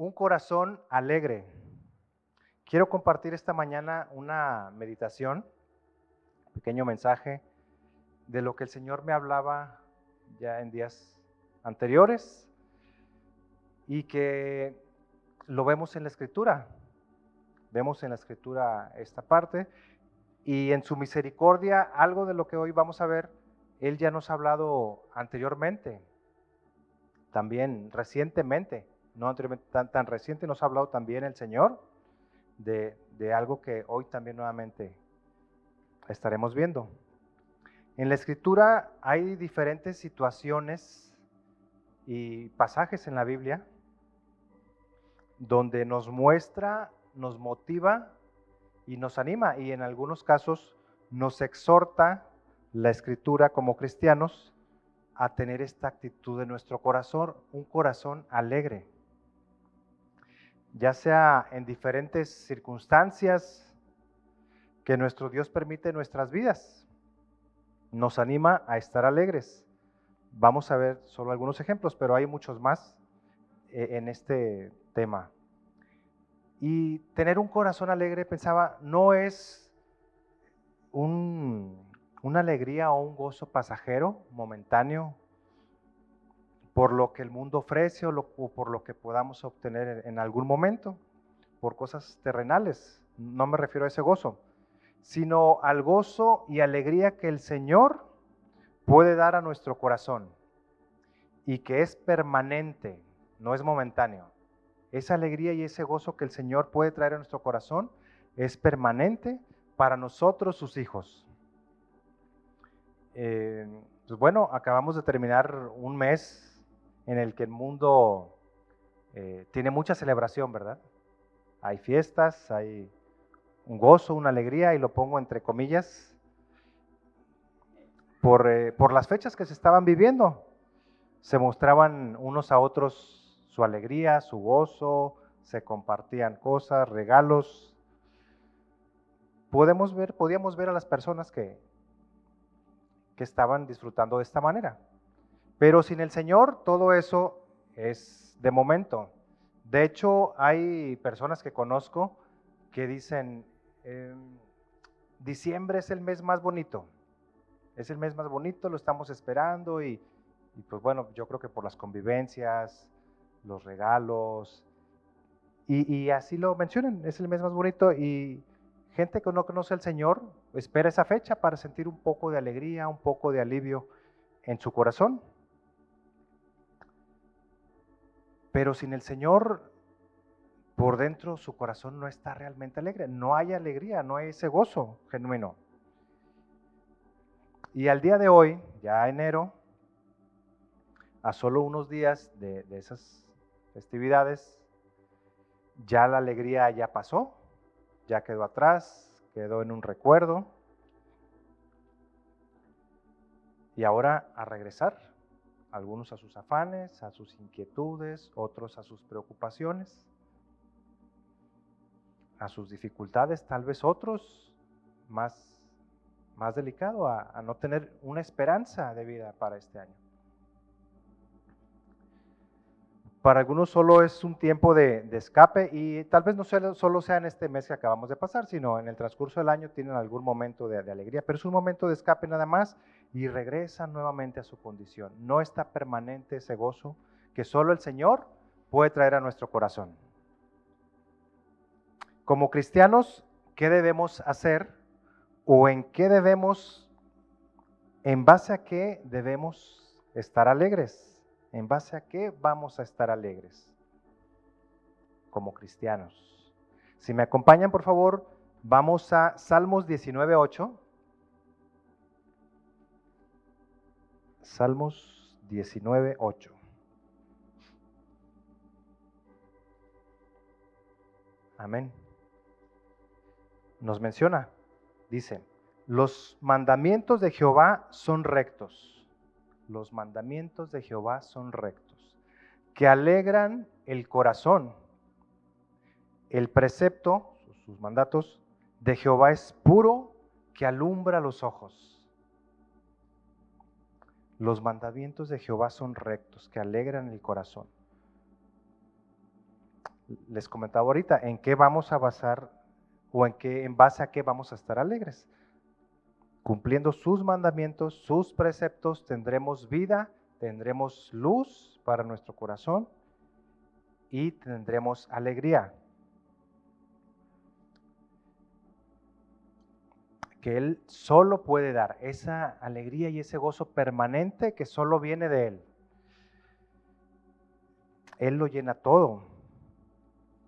un corazón alegre. Quiero compartir esta mañana una meditación, un pequeño mensaje de lo que el Señor me hablaba ya en días anteriores y que lo vemos en la escritura. Vemos en la escritura esta parte y en su misericordia algo de lo que hoy vamos a ver, Él ya nos ha hablado anteriormente, también recientemente no tan, tan reciente, nos ha hablado también el Señor de, de algo que hoy también nuevamente estaremos viendo. En la escritura hay diferentes situaciones y pasajes en la Biblia donde nos muestra, nos motiva y nos anima y en algunos casos nos exhorta la escritura como cristianos a tener esta actitud de nuestro corazón, un corazón alegre ya sea en diferentes circunstancias que nuestro Dios permite en nuestras vidas. Nos anima a estar alegres. Vamos a ver solo algunos ejemplos, pero hay muchos más eh, en este tema. Y tener un corazón alegre, pensaba, no es una alegría o un gozo pasajero, momentáneo, por lo que el mundo ofrece o, por lo que podamos obtener en, algún momento, por cosas terrenales. No me refiero a ese gozo, sino al gozo y alegría que el Señor puede dar a nuestro corazón y que es permanente, no es momentáneo. Esa alegría y ese gozo que el Señor puede traer a nuestro corazón es permanente para nosotros, sus hijos. Eh, pues bueno, acabamos de terminar un mes en el que el mundo eh, tiene mucha celebración, ¿verdad? Hay fiestas, hay un gozo, una alegría, y lo pongo entre comillas, por, eh, por las fechas que se estaban viviendo. Se mostraban unos a otros su alegría, su gozo, se compartían cosas, regalos. Podemos ver, podíamos ver a las personas que, que estaban disfrutando de esta manera. Pero sin el Señor todo eso es de momento. De hecho, hay personas que conozco que dicen, em, diciembre es el mes más bonito, es el mes más bonito, lo estamos esperando y, pues bueno, yo creo que por las convivencias, los regalos, y, y, así lo mencionan, es el mes más bonito y gente que no conoce al Señor espera esa fecha para sentir un poco de alegría, un poco de alivio en su corazón. Pero sin el Señor, por dentro su corazón no está realmente alegre. No hay alegría, no hay ese gozo genuino. Y al día de hoy, ya enero, a solo unos días de, esas festividades, ya la alegría ya pasó, ya quedó atrás, quedó en un recuerdo. Y ahora a regresar algunos a sus afanes, a sus inquietudes, otros a sus preocupaciones, a sus dificultades, tal vez otros más, más delicado, a, no tener una esperanza de vida para este año. Para algunos solo es un tiempo de, escape y tal vez no solo, sea en este mes que acabamos de pasar, sino en el transcurso del año tienen algún momento de, de alegría, pero es un momento de escape nada más y regresan nuevamente a su condición. No está permanente ese gozo que solo el Señor puede traer a nuestro corazón. Como cristianos, ¿qué debemos hacer o en qué debemos, en base a qué debemos estar alegres? ¿En base a qué vamos a estar alegres como cristianos? Si me acompañan, por favor, vamos a Salmos 19.8. Salmos 19, 8. Amén. Nos menciona, dice, los mandamientos de Jehová son rectos. Los mandamientos de Jehová son rectos, que alegran el corazón. El precepto, sus mandatos, de Jehová es puro, que alumbra los ojos. Los mandamientos de Jehová son rectos, que alegran el corazón. les comentaba ahorita, ¿en qué vamos a basar o en qué en base a qué vamos a estar alegres? Cumpliendo sus mandamientos, sus preceptos, tendremos vida, tendremos luz para nuestro corazón y tendremos alegría. Que Él solo puede dar esa alegría y ese gozo permanente que solo viene de Él. Él lo llena todo.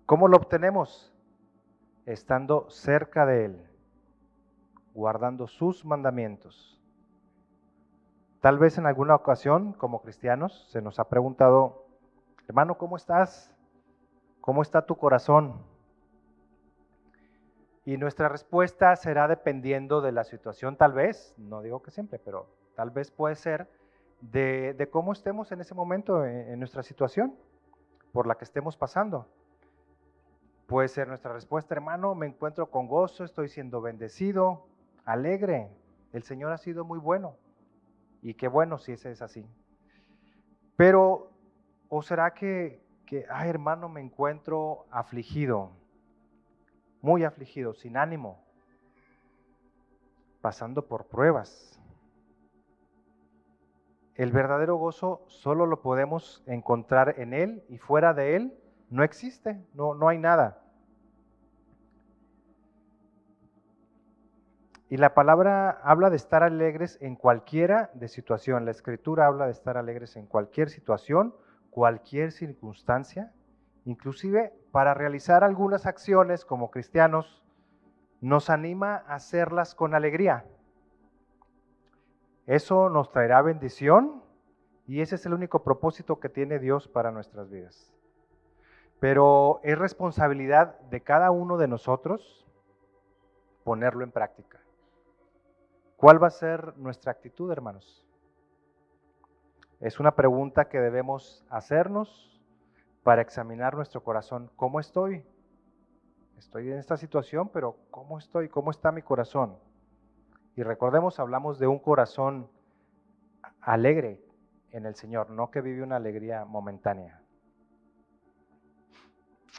¿Cómo lo obtenemos? Estando cerca de Él, guardando sus mandamientos. Tal vez en alguna ocasión, como cristianos, se nos ha preguntado, hermano, ¿cómo estás? ¿Cómo está tu corazón? Y nuestra respuesta será dependiendo de la situación, tal vez, no digo que siempre, pero tal vez puede ser de, cómo estemos en ese momento en nuestra situación por la que estemos pasando. Puede ser nuestra respuesta, hermano, me encuentro con gozo, estoy siendo bendecido, alegre. El Señor ha sido muy bueno. Y qué bueno si ese es así. Pero, ¿o será que, que ay hermano, me encuentro afligido, muy afligido, sin ánimo, pasando por pruebas? El verdadero gozo solo lo podemos encontrar en Él y fuera de Él no existe, no, no hay nada. Y la palabra habla de estar alegres en cualquiera de situación. La escritura habla de estar alegres en cualquier situación, cualquier circunstancia. Inclusive para realizar algunas acciones como cristianos, nos anima a hacerlas con alegría. Eso nos traerá bendición y ese es el único propósito que tiene Dios para nuestras vidas. Pero es responsabilidad de cada uno de nosotros ponerlo en práctica. ¿Cuál va a ser nuestra actitud, hermanos? Es una pregunta que debemos hacernos para examinar nuestro corazón. ¿Cómo estoy? Estoy en esta situación, pero ¿cómo estoy? ¿Cómo está mi corazón? Y recordemos, hablamos de un corazón alegre en el Señor, no que vive una alegría momentánea.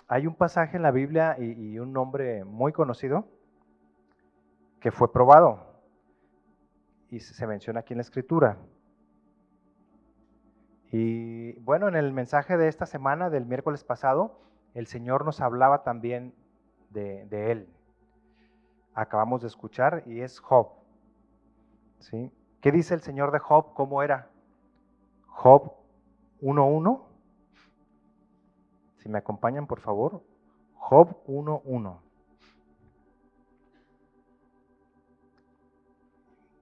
Hay un pasaje en la Biblia y, un nombre muy conocido que fue probado y se menciona aquí en la escritura. Y bueno, en el mensaje de esta semana, del miércoles pasado, el Señor nos hablaba también de, de él. Acabamos de escuchar y es Job. ¿Qué dice el Señor de Job? ¿Cómo era? Job 1.1. Si me acompañan, por favor. Job 1.1.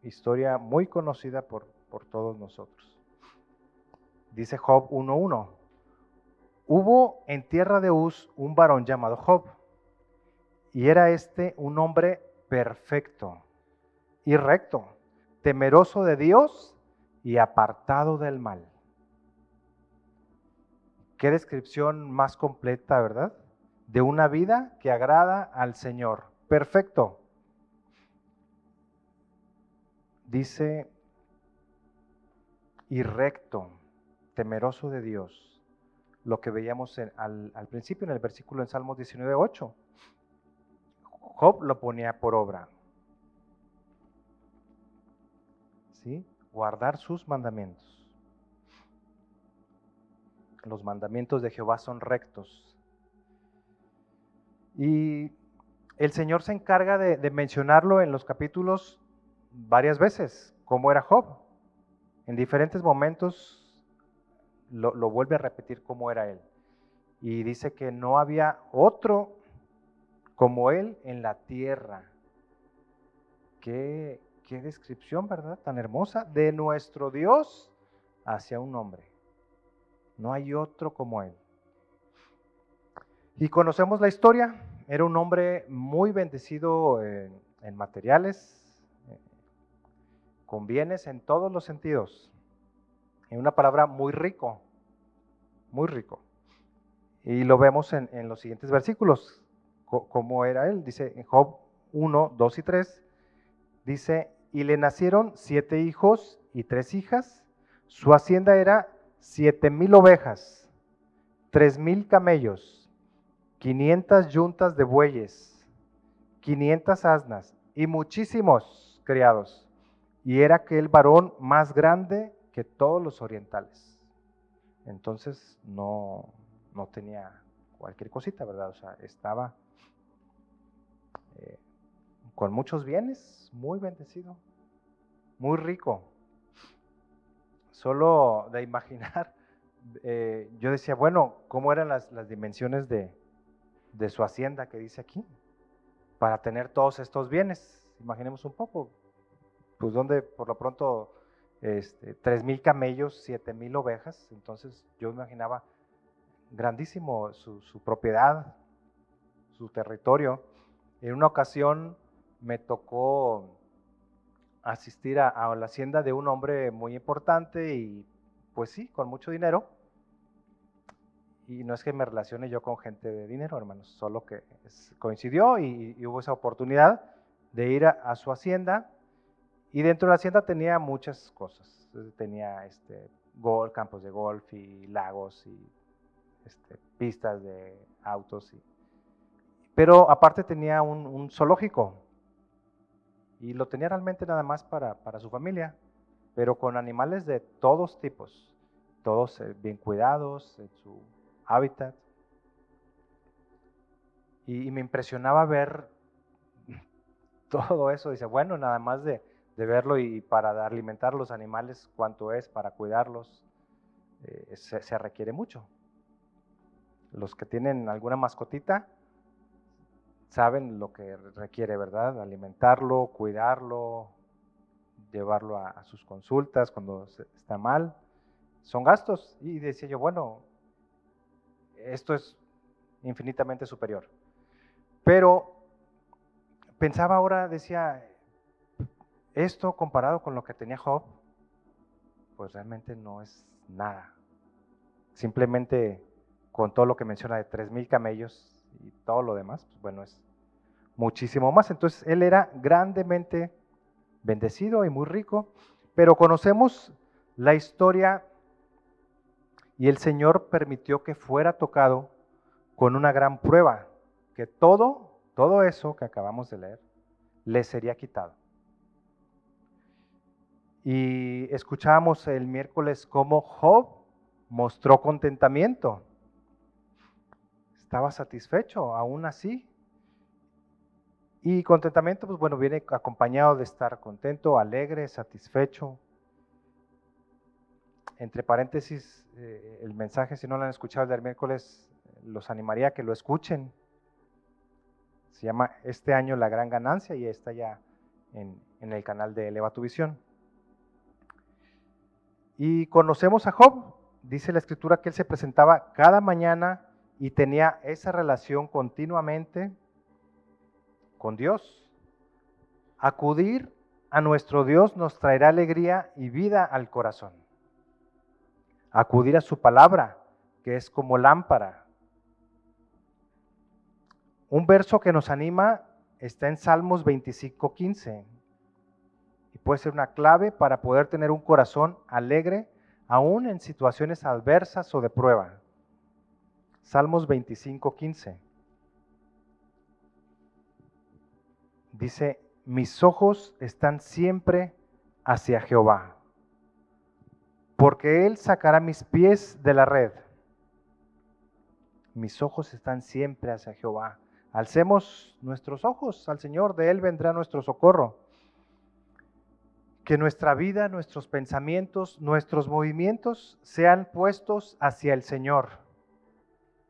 Historia muy conocida por, por todos nosotros. Dice Job 1.1. Hubo en tierra de Uz un varón llamado Job, y era este un hombre perfecto y recto temeroso de Dios y apartado del mal. Qué descripción más completa, ¿verdad? De una vida que agrada al Señor. Perfecto. Dice, y recto, temeroso de Dios. Lo que veíamos al, principio en el versículo en Salmos 19.8. Job lo ponía por obra. Guardar sus mandamientos. Los mandamientos de Jehová son rectos. Y el Señor se encarga de, mencionarlo en los capítulos varias veces, como era Job. En diferentes momentos lo, vuelve a repetir como era él. Y dice que no había otro como él en la tierra. Qué, Qué descripción, ¿verdad? Tan hermosa de nuestro Dios hacia un hombre. No hay otro como Él. Y conocemos la historia. Era un hombre muy bendecido en, materiales, eh, con bienes en todos los sentidos. En una palabra, muy rico, muy rico. Y lo vemos en, los siguientes versículos, cómo era él. Dice en Job 1, 2 y 3, dice, y le nacieron siete hijos y tres hijas. Su hacienda era siete mil ovejas, tres mil camellos, 500 yuntas de bueyes, 500 asnas y muchísimos criados. Y era aquel varón más grande que todos los orientales. Entonces no, no tenía cualquier cosita, ¿verdad? O sea, estaba eh, con muchos bienes, muy bendecido, muy rico. Solo de imaginar, eh, yo decía, bueno, ¿cómo eran las, dimensiones de, de su hacienda que dice aquí? Para tener todos estos bienes. Imaginemos un poco, pues donde por lo pronto este, 3 mil camellos, 7 mil ovejas, entonces yo imaginaba grandísimo su, propiedad, su territorio. En una ocasión me tocó asistir a, la hacienda de un hombre muy importante y pues sí, con mucho dinero. Y no es que me relacione yo con gente de dinero, hermanos, solo que coincidió y, hubo esa oportunidad de ir a, su hacienda. Y dentro de la hacienda tenía muchas cosas. Tenía este, campos de golf y lagos y este, pistas de autos. Y, pero aparte tenía un, zoológico y lo tenía realmente nada más para, su familia, pero con animales de todos tipos, todos eh, bien cuidados en su hábitat. Y, me impresionaba ver todo eso. Dice, bueno, nada más de, verlo y para alimentar a los animales, cuánto es para cuidarlos, eh, se requiere mucho. Los que tienen alguna mascotita saben lo que requiere, ¿verdad? Alimentarlo, cuidarlo, llevarlo a, sus consultas cuando está mal. Son gastos. Y decía yo, bueno, esto es infinitamente superior. Pero pensaba ahora, decía, esto comparado con lo que tenía Job, pues realmente no es nada. Simplemente con todo lo que menciona de 3.000 camellos y todo lo demás, pues bueno, es muchísimo más. Entonces, él era grandemente bendecido y muy rico, pero conocemos la historia y el Señor permitió que fuera tocado con una gran prueba, que todo, todo eso que acabamos de leer, le sería quitado. Y escuchamos el miércoles cómo Job mostró contentamiento estaba satisfecho aún así. Y contentamiento, pues bueno, viene acompañado de estar contento, alegre, satisfecho. Entre paréntesis, eh, el mensaje, si no lo han escuchado el del miércoles, los animaría a que lo escuchen. Se llama Este año la gran ganancia y está ya en, en el canal de Eleva tu Visión. Y conocemos a Job. Dice la escritura que él se presentaba cada mañana y tenía esa relación continuamente con Dios. Acudir a nuestro Dios nos traerá alegría y vida al corazón. Acudir a su palabra, que es como lámpara. Un verso que nos anima está en Salmos 25:15 y puede ser una clave para poder tener un corazón alegre aún en situaciones adversas o de prueba. Salmos 25, 15. Dice, mis ojos están siempre hacia Jehová, porque Él sacará mis pies de la red. Mis ojos están siempre hacia Jehová. Alcemos nuestros ojos al Señor, de Él vendrá nuestro socorro. Que nuestra vida, nuestros pensamientos, nuestros movimientos sean puestos hacia el Señor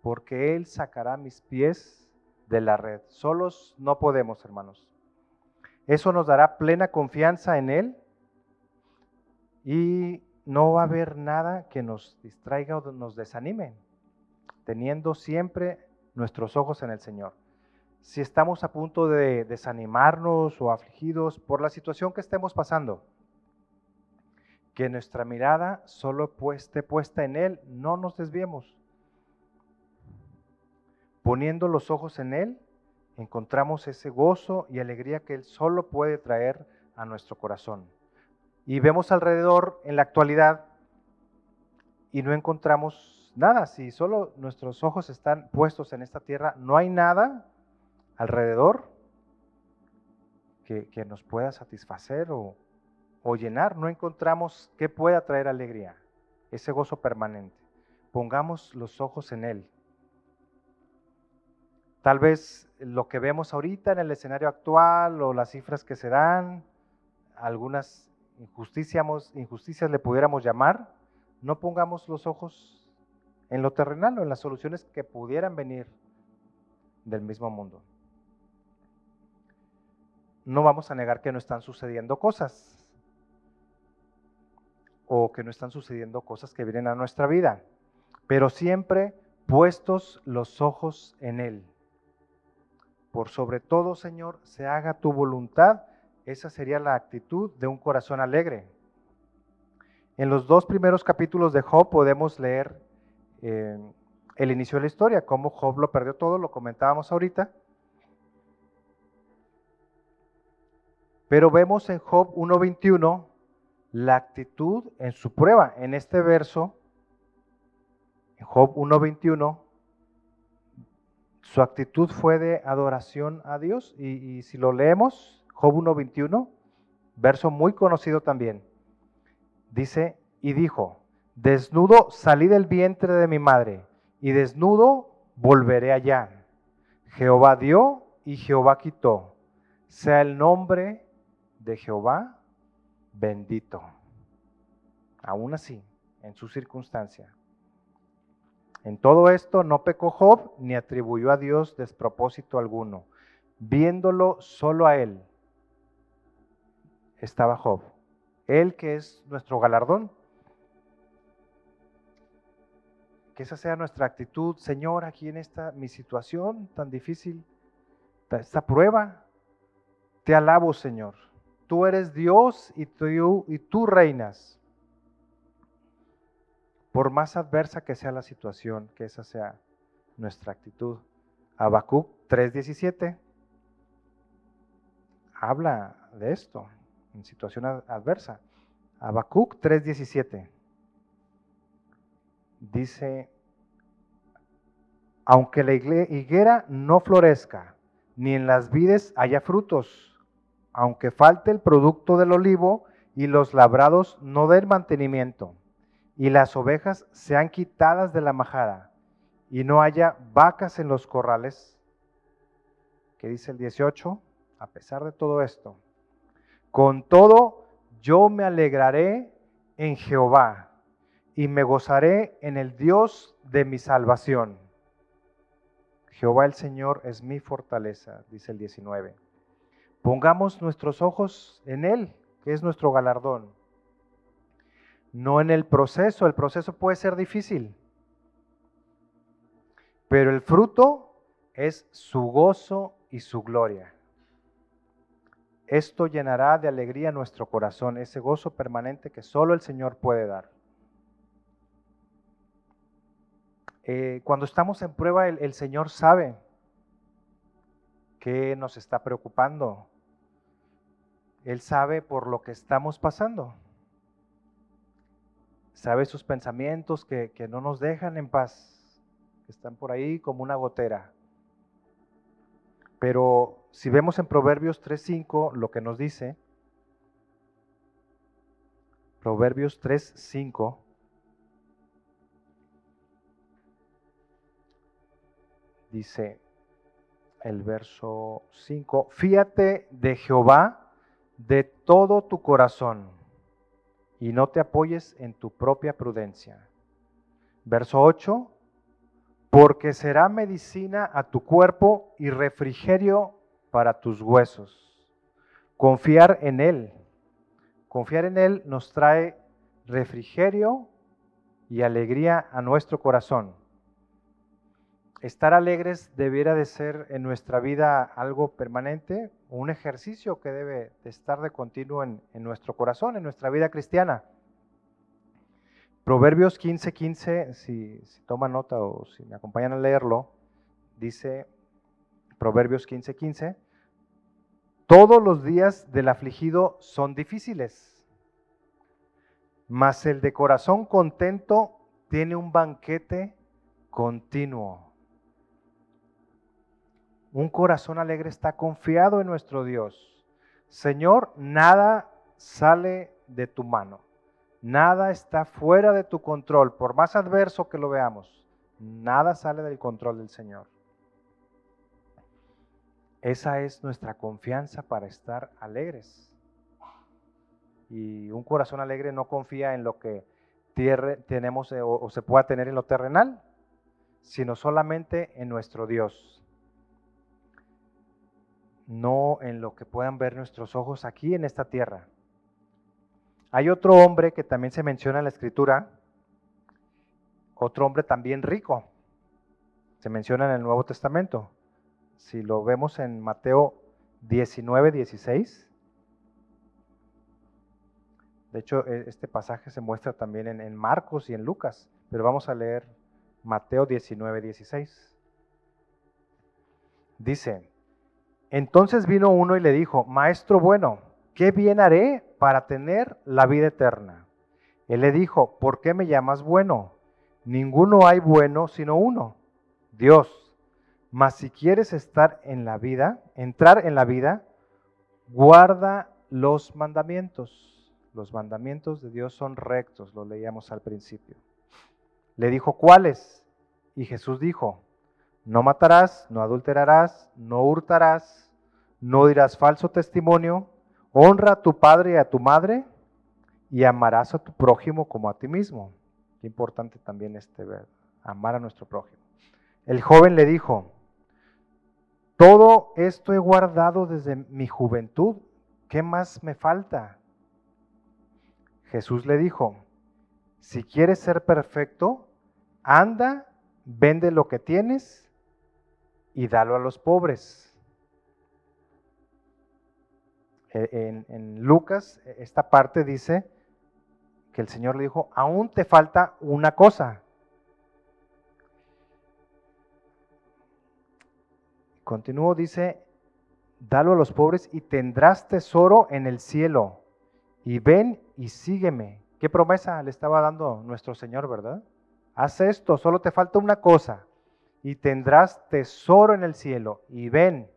porque Él sacará mis pies de la red. Solos no podemos, hermanos. Eso nos dará plena confianza en Él y no va a haber nada que nos distraiga o nos desanime, teniendo siempre nuestros ojos en el Señor. Si estamos a punto de desanimarnos o afligidos por la situación que estemos pasando, que nuestra mirada solo esté puesta en Él, no nos desviemos. Poniendo los ojos en Él, encontramos ese gozo y alegría que Él solo puede traer a nuestro corazón. Y vemos alrededor en la actualidad y no encontramos nada, si solo nuestros ojos están puestos en esta tierra, no hay nada alrededor que, nos pueda satisfacer o, llenar. No encontramos qué pueda traer alegría, ese gozo permanente. Pongamos los ojos en Él. Tal vez lo que vemos ahorita en el escenario actual o las cifras que se dan, algunas injusticias, injusticias le pudiéramos llamar, no pongamos los ojos en lo terrenal o en las soluciones que pudieran venir del mismo mundo. No vamos a negar que no están sucediendo cosas o que no están sucediendo cosas que vienen a nuestra vida, pero siempre puestos los ojos en Él por sobre todo, Señor, se haga tu voluntad. Esa sería la actitud de un corazón alegre. En los dos primeros capítulos de Job podemos leer eh, el inicio de la historia, cómo Job lo perdió todo, lo comentábamos ahorita. Pero vemos en Job 1.21 la actitud en su prueba. En este verso, en Job 1.21, su actitud fue de adoración a Dios. Y, si lo leemos, Job 1.21, verso muy conocido también, dice, y dijo, desnudo salí del vientre de mi madre, y desnudo volveré allá. Jehová dio y Jehová quitó. Sea el nombre de Jehová bendito. Aún así, en su circunstancia. En todo esto no pecó Job ni atribuyó a Dios despropósito alguno. Viéndolo solo a Él estaba Job. Él que es nuestro galardón. Que esa sea nuestra actitud, Señor, aquí en esta mi situación tan difícil, esta prueba. Te alabo, Señor. Tú eres Dios y tú, y tú reinas por más adversa que sea la situación, que esa sea nuestra actitud. Habacuc 3:17 habla de esto en situación adversa. Habacuc 3:17 dice, aunque la higuera no florezca, ni en las vides haya frutos, aunque falte el producto del olivo y los labrados no den mantenimiento, y las ovejas sean quitadas de la majada y no haya vacas en los corrales, que dice el 18, a pesar de todo esto, con todo yo me alegraré en Jehová y me gozaré en el Dios de mi salvación. Jehová el Señor es mi fortaleza, dice el 19. Pongamos nuestros ojos en Él, que es nuestro galardón no en el proceso. El proceso puede ser difícil, pero el fruto es su gozo y su gloria. Esto llenará de alegría nuestro corazón, ese gozo permanente que solo el Señor puede dar. Eh, cuando estamos en prueba, el, el Señor sabe qué nos está preocupando. Él sabe por lo que estamos pasando sabe sus pensamientos que, no nos dejan en paz, que están por ahí como una gotera. Pero si vemos en Proverbios 3.5 lo que nos dice, Proverbios 3.5, dice el verso 5, fíate de Jehová de todo tu corazón y no te apoyes en tu propia prudencia. Verso 8, porque será medicina a tu cuerpo y refrigerio para tus huesos. Confiar en Él. Confiar en Él nos trae refrigerio y alegría a nuestro corazón. Estar alegres debiera de ser en nuestra vida algo permanente, un ejercicio que debe de estar de continuo en, nuestro corazón, en nuestra vida cristiana. Proverbios 15:15, 15, si, toman nota o si me acompañan a leerlo, dice Proverbios 15:15, 15, todos los días del afligido son difíciles, mas el de corazón contento tiene un banquete continuo. Un corazón alegre está confiado en nuestro Dios. Señor, nada sale de tu mano. Nada está fuera de tu control, por más adverso que lo veamos. Nada sale del control del Señor. Esa es nuestra confianza para estar alegres. Y un corazón alegre no confía en lo que tenemos eh, o, o se pueda tener en lo terrenal, sino solamente en nuestro Dios. No en lo que puedan ver nuestros ojos aquí en esta tierra. Hay otro hombre que también se menciona en la escritura, otro hombre también rico, se menciona en el Nuevo Testamento. Si lo vemos en Mateo 19, 16, de hecho e, este pasaje se muestra también en, Marcos y en Lucas, pero vamos a leer Mateo 19, 16. Dice, entonces vino uno y le dijo, Maestro bueno, ¿qué bien haré para tener la vida eterna? Él le dijo, ¿por qué me llamas bueno? Ninguno hay bueno sino uno, Dios. Mas si quieres estar en la vida, entrar en la vida, guarda los mandamientos. Los mandamientos de Dios son rectos, lo leíamos al principio. Le dijo, ¿cuáles? Y Jesús dijo, no matarás, no adulterarás, no hurtarás, no dirás falso testimonio, honra a tu padre y a tu madre y amarás a tu prójimo como a ti mismo. Qué importante también este ver, amar a nuestro prójimo. El joven le dijo, todo esto he guardado desde mi juventud, ¿qué más me falta? Jesús le dijo, si quieres ser perfecto, anda, vende lo que tienes y dalo a los pobres e, en, Lucas, esta parte dice que el Señor le dijo, aún te falta una cosa. Continúo, dice, dalo a los pobres y tendrás tesoro en el cielo. Y ven y sígueme. ¿Qué promesa le estaba dando nuestro Señor, verdad? Haz esto, solo te falta una cosa. Y tendrás tesoro en el cielo. Y ven,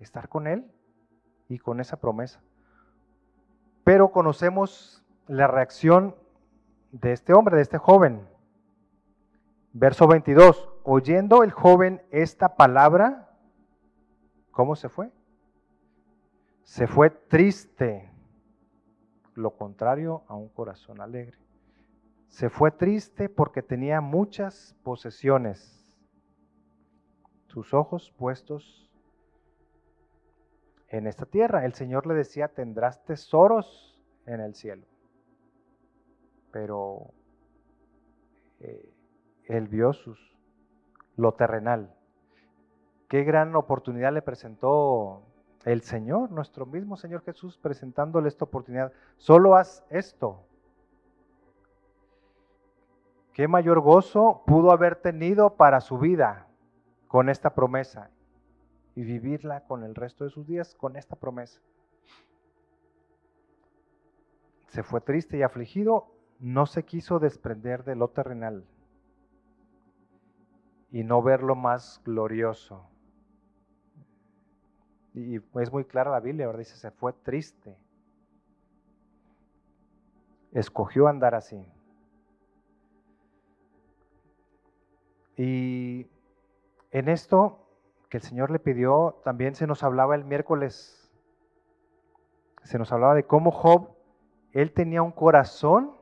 estar con Él y con esa promesa. Pero conocemos la reacción de este hombre, de este joven. Verso 22, oyendo el joven esta palabra, ¿cómo se fue? Se fue triste, lo contrario a un corazón alegre. Se fue triste porque tenía muchas posesiones, sus ojos puestos en esta tierra. El Señor le decía, tendrás tesoros en el cielo. Pero eh, él vio sus, lo terrenal. Qué gran oportunidad le presentó el Señor, nuestro mismo Señor Jesús, presentándole esta oportunidad. Solo haz esto. Qué mayor gozo pudo haber tenido para su vida con esta promesa y vivirla con el resto de sus días con esta promesa. Se fue triste y afligido, no se quiso desprender de lo terrenal y no ver lo más glorioso. Y es muy clara la Biblia. Dice, se fue triste. Escogió andar así. Y en esto que el Señor le pidió, también se nos hablaba el miércoles, se nos hablaba de cómo Job, él tenía un corazón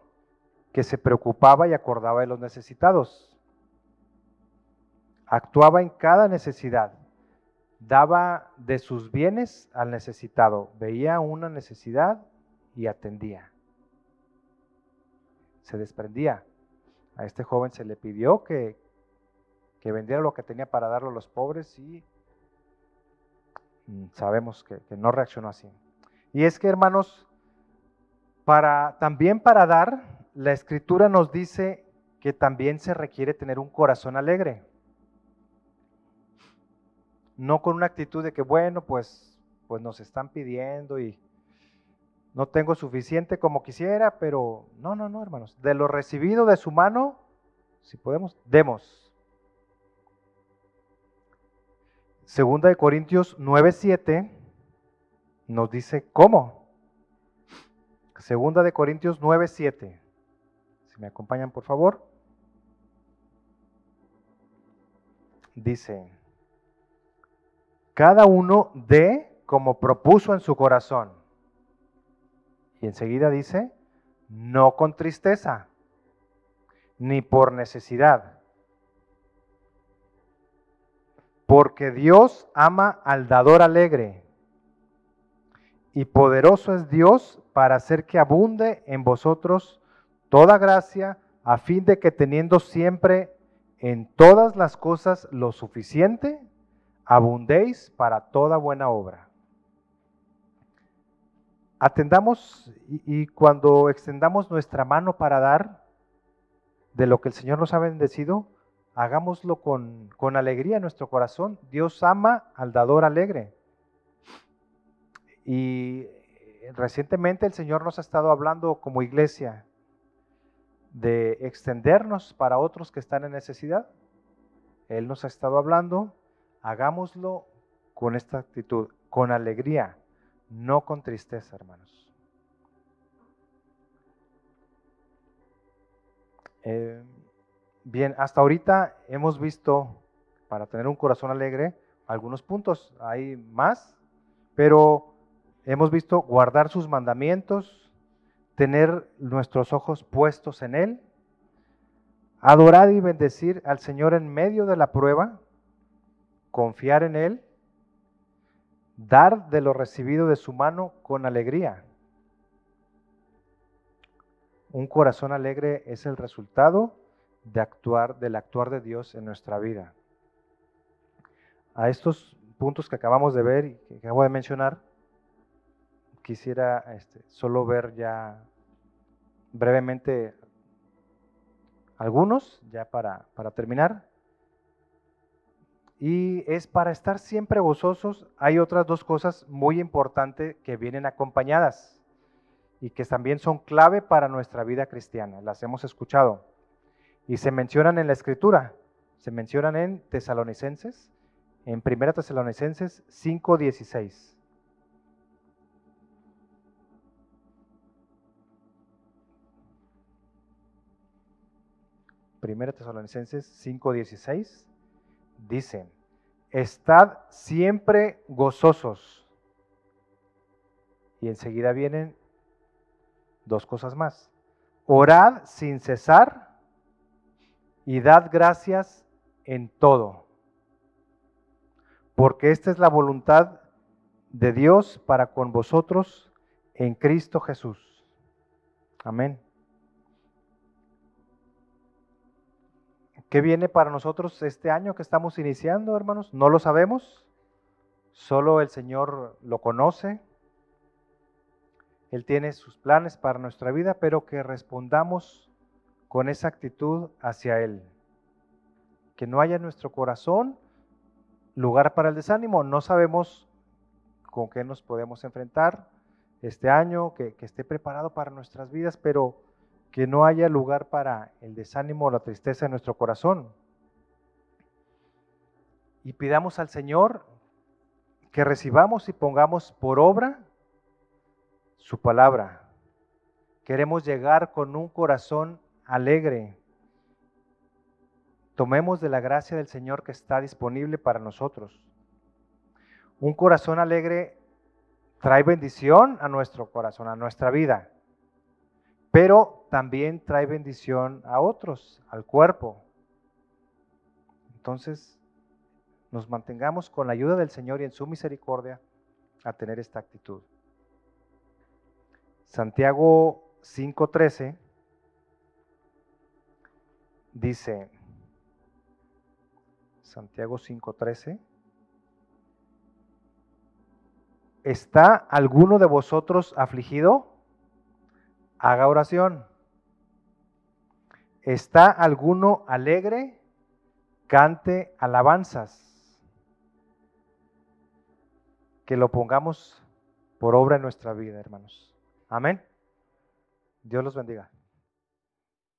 que se preocupaba y acordaba de los necesitados. Actuaba en cada necesidad, daba de sus bienes al necesitado, veía una necesidad y atendía. Se desprendía. A este joven se le pidió que, que vendiera lo que tenía para darlo a los pobres y mm, sabemos que, no reaccionó así. Y es que, hermanos, para, también para dar, la escritura nos dice que también se requiere tener un corazón alegre. No con una actitud de que, bueno, pues, pues nos están pidiendo y no tengo suficiente como quisiera, pero no, no, no, hermanos. De lo recibido de su mano, si podemos, demos. Segunda de Corintios 9:7 nos dice cómo. Segunda de Corintios 9:7. Si me acompañan, por favor. Dice, cada uno dé como propuso en su corazón. Y enseguida dice, no con tristeza, ni por necesidad. Porque Dios ama al dador alegre. Y poderoso es Dios para hacer que abunde en vosotros toda gracia, a fin de que teniendo siempre en todas las cosas lo suficiente, abundéis para toda buena obra. Atendamos y, cuando extendamos nuestra mano para dar de lo que el Señor nos ha bendecido, hagámoslo con, con alegría en nuestro corazón. Dios ama al dador alegre. Y recientemente el Señor nos ha estado hablando como iglesia de extendernos para otros que están en necesidad. Él nos ha estado hablando, hagámoslo con esta actitud, con alegría, no con tristeza, hermanos. Eh, bien, hasta ahorita hemos visto, para tener un corazón alegre, algunos puntos, hay más, pero hemos visto guardar sus mandamientos, tener nuestros ojos puestos en Él, adorar y bendecir al Señor en medio de la prueba, confiar en Él, dar de lo recibido de su mano con alegría. Un corazón alegre es el resultado de actuar, del actuar de Dios en nuestra vida. A estos puntos que acabamos de ver y que acabo de mencionar, quisiera este, solo ver ya brevemente algunos, ya para, para terminar. Y es para estar siempre gozosos, hay otras dos cosas muy importantes que vienen acompañadas y que también son clave para nuestra vida cristiana. Las hemos escuchado y se mencionan en la escritura, se mencionan en Tesalonicenses, en 1 Tesalonicenses 5:16. Primera Tesalonicenses 5:16 dice, estad siempre gozosos. Y enseguida vienen dos cosas más. Orad sin cesar y dad gracias en todo. Porque esta es la voluntad de Dios para con vosotros en Cristo Jesús. Amén. ¿Qué viene para nosotros este año que estamos iniciando, hermanos? No lo sabemos. Solo el Señor lo conoce. Él tiene sus planes para nuestra vida, pero que respondamos con esa actitud hacia Él. Que no haya en nuestro corazón lugar para el desánimo. No sabemos con qué nos podemos enfrentar este año, que, que esté preparado para nuestras vidas, pero que no haya lugar para el desánimo o la tristeza en nuestro corazón. Y pidamos al Señor que recibamos y pongamos por obra su palabra. Queremos llegar con un corazón alegre. Tomemos de la gracia del Señor que está disponible para nosotros. Un corazón alegre trae bendición a nuestro corazón, a nuestra vida pero también trae bendición a otros, al cuerpo. Entonces, nos mantengamos con la ayuda del Señor y en su misericordia a tener esta actitud. Santiago 5:13 dice, Santiago 5:13, ¿está alguno de vosotros afligido? haga oración. ¿Está alguno alegre? Cante alabanzas. Que lo pongamos por obra en nuestra vida, hermanos. Amén. Dios los bendiga.